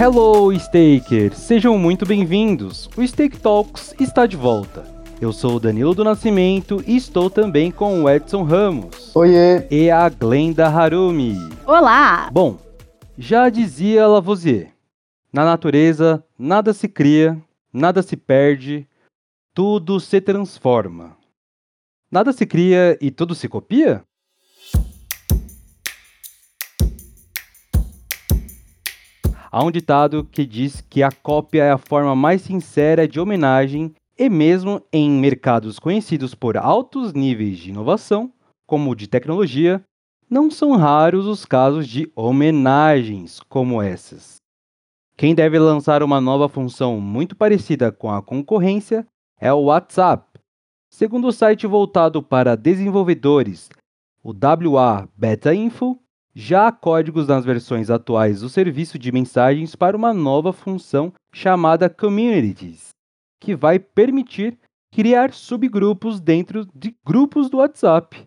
Hello, Stakers! Sejam muito bem-vindos! O Stake Talks está de volta. Eu sou o Danilo do Nascimento e estou também com o Edson Ramos. Oiê! E a Glenda Harumi. Olá! Bom, já dizia Lavoisier: na natureza nada se cria, nada se perde, tudo se transforma. Nada se cria e tudo se copia? Há um ditado que diz que a cópia é a forma mais sincera de homenagem, e mesmo em mercados conhecidos por altos níveis de inovação, como o de tecnologia, não são raros os casos de homenagens como essas. Quem deve lançar uma nova função muito parecida com a concorrência é o WhatsApp. Segundo o site voltado para desenvolvedores, o WA Beta Info, já há códigos nas versões atuais do serviço de mensagens para uma nova função chamada Communities, que vai permitir criar subgrupos dentro de grupos do WhatsApp.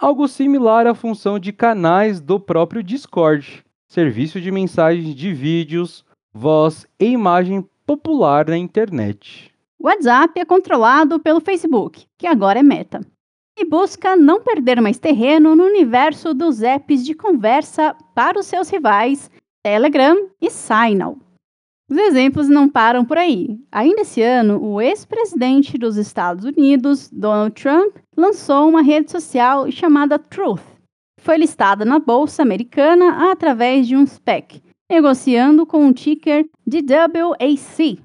Algo similar à função de canais do próprio Discord, serviço de mensagens de vídeos, voz e imagem popular na internet. O WhatsApp é controlado pelo Facebook, que agora é Meta e busca não perder mais terreno no universo dos apps de conversa para os seus rivais Telegram e Signal. Os exemplos não param por aí. Ainda esse ano, o ex-presidente dos Estados Unidos, Donald Trump, lançou uma rede social chamada Truth. Foi listada na bolsa americana através de um SPAC, negociando com um ticker de WAC,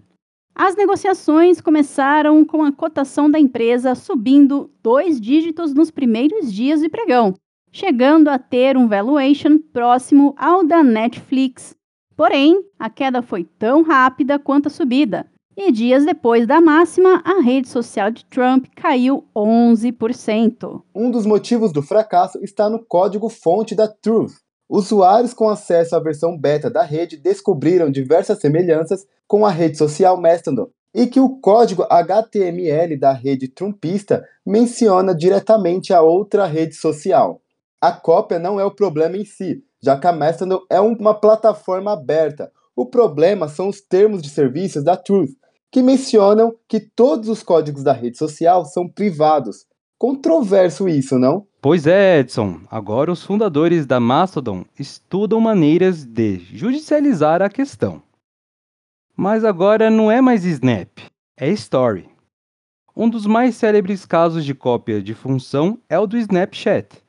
as negociações começaram com a cotação da empresa subindo dois dígitos nos primeiros dias de pregão, chegando a ter um valuation próximo ao da Netflix. Porém, a queda foi tão rápida quanto a subida, e dias depois da máxima, a rede social de Trump caiu 11%. Um dos motivos do fracasso está no código-fonte da Truth, Usuários com acesso à versão beta da rede descobriram diversas semelhanças com a rede social Mastodon e que o código HTML da rede trumpista menciona diretamente a outra rede social. A cópia não é o problema em si, já que a Mastodon é uma plataforma aberta. O problema são os termos de serviços da Truth, que mencionam que todos os códigos da rede social são privados. Controverso isso, não? Pois é, Edson. Agora os fundadores da Mastodon estudam maneiras de judicializar a questão. Mas agora não é mais Snap, é Story. Um dos mais célebres casos de cópia de função é o do Snapchat.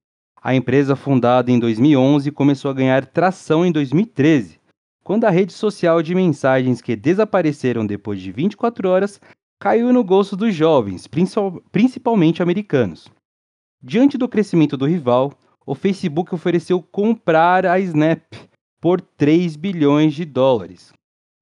A empresa fundada em 2011 começou a ganhar tração em 2013, quando a rede social de mensagens que desapareceram depois de 24 horas caiu no gosto dos jovens, principalmente americanos. Diante do crescimento do rival, o Facebook ofereceu comprar a Snap por 3 bilhões de dólares.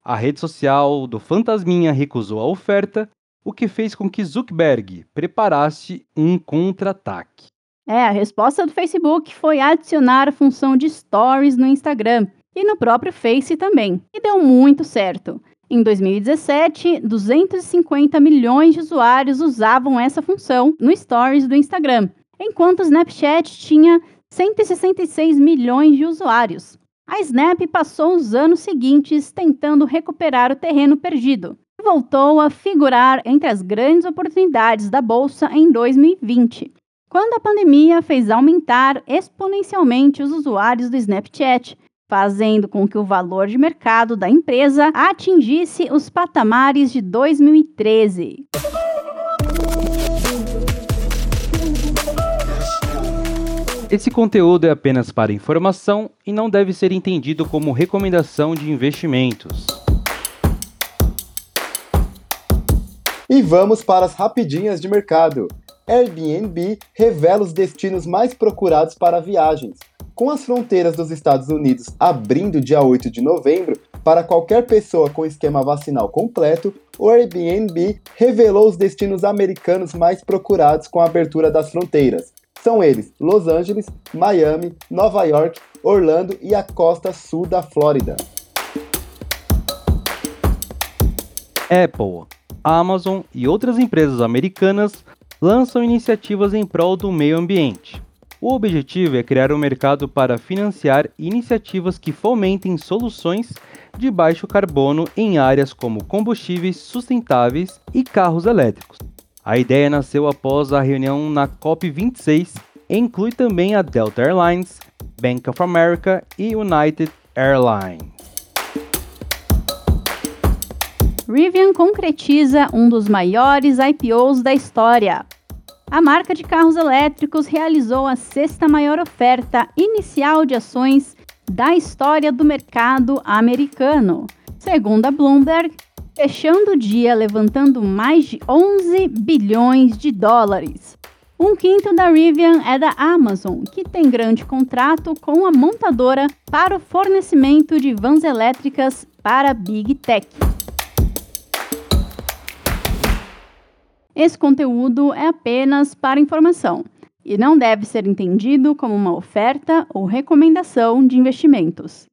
A rede social do Fantasminha recusou a oferta, o que fez com que Zuckerberg preparasse um contra-ataque. É, a resposta do Facebook foi adicionar a função de Stories no Instagram e no próprio Face também, e deu muito certo. Em 2017, 250 milhões de usuários usavam essa função no Stories do Instagram, enquanto o Snapchat tinha 166 milhões de usuários. A Snap passou os anos seguintes tentando recuperar o terreno perdido e voltou a figurar entre as grandes oportunidades da bolsa em 2020, quando a pandemia fez aumentar exponencialmente os usuários do Snapchat, fazendo com que o valor de mercado da empresa atingisse os patamares de 2013. Esse conteúdo é apenas para informação e não deve ser entendido como recomendação de investimentos. E vamos para as rapidinhas de mercado. Airbnb revela os destinos mais procurados para viagens. Com as fronteiras dos Estados Unidos abrindo dia 8 de novembro para qualquer pessoa com esquema vacinal completo, o Airbnb revelou os destinos americanos mais procurados com a abertura das fronteiras. São eles Los Angeles, Miami, Nova York, Orlando e a costa sul da Flórida. Apple, Amazon e outras empresas americanas lançam iniciativas em prol do meio ambiente. O objetivo é criar um mercado para financiar iniciativas que fomentem soluções de baixo carbono em áreas como combustíveis sustentáveis e carros elétricos. A ideia nasceu após a reunião na COP26 e inclui também a Delta Airlines, Bank of America e United Airlines. Rivian concretiza um dos maiores IPOs da história. A marca de carros elétricos realizou a sexta maior oferta inicial de ações da história do mercado americano, segundo a Bloomberg, fechando o dia levantando mais de 11 bilhões de dólares. Um quinto da Rivian é da Amazon, que tem grande contrato com a montadora para o fornecimento de vans elétricas para Big Tech. Esse conteúdo é apenas para informação e não deve ser entendido como uma oferta ou recomendação de investimentos.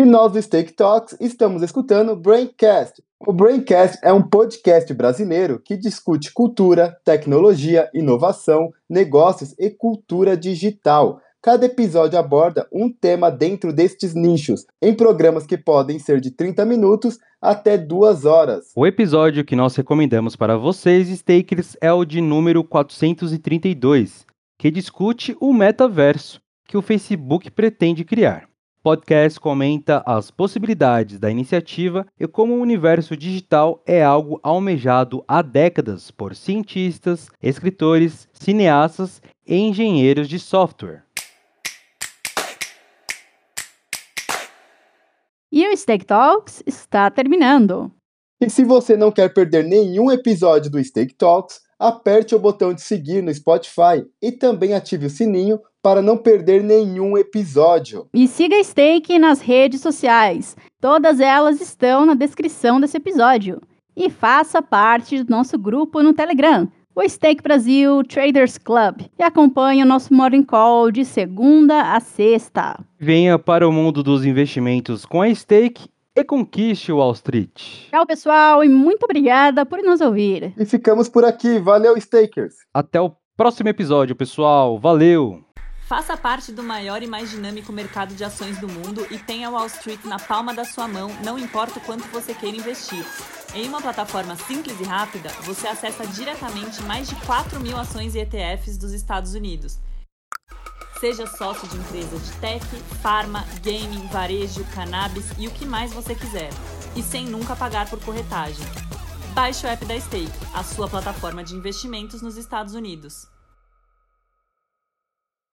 E nós do Stake Talks estamos escutando Braincast. O Braincast é um podcast brasileiro que discute cultura, tecnologia, inovação, negócios e cultura digital. Cada episódio aborda um tema dentro destes nichos, em programas que podem ser de 30 minutos até 2 horas. O episódio que nós recomendamos para vocês, Stakers, é o de número 432, que discute o metaverso que o Facebook pretende criar. O podcast comenta as possibilidades da iniciativa e como o universo digital é algo almejado há décadas por cientistas, escritores, cineastas e engenheiros de software. E o Steak Talks está terminando. E se você não quer perder nenhum episódio do Steak Talks, aperte o botão de seguir no Spotify e também ative o sininho para não perder nenhum episódio. E siga a Steak nas redes sociais. Todas elas estão na descrição desse episódio. E faça parte do nosso grupo no Telegram o Stake Brasil Traders Club e acompanhe o nosso Morning Call de segunda a sexta. Venha para o mundo dos investimentos com a Stake e conquiste o Wall Street. Tchau, pessoal, e muito obrigada por nos ouvir. E ficamos por aqui. Valeu, Stakers! Até o próximo episódio, pessoal. Valeu! Faça parte do maior e mais dinâmico mercado de ações do mundo e tenha Wall Street na palma da sua mão, não importa o quanto você queira investir. Em uma plataforma simples e rápida, você acessa diretamente mais de 4 mil ações e ETFs dos Estados Unidos. Seja sócio de empresa de tech, farma, gaming, varejo, cannabis e o que mais você quiser. E sem nunca pagar por corretagem. Baixe o app da Stake, a sua plataforma de investimentos nos Estados Unidos.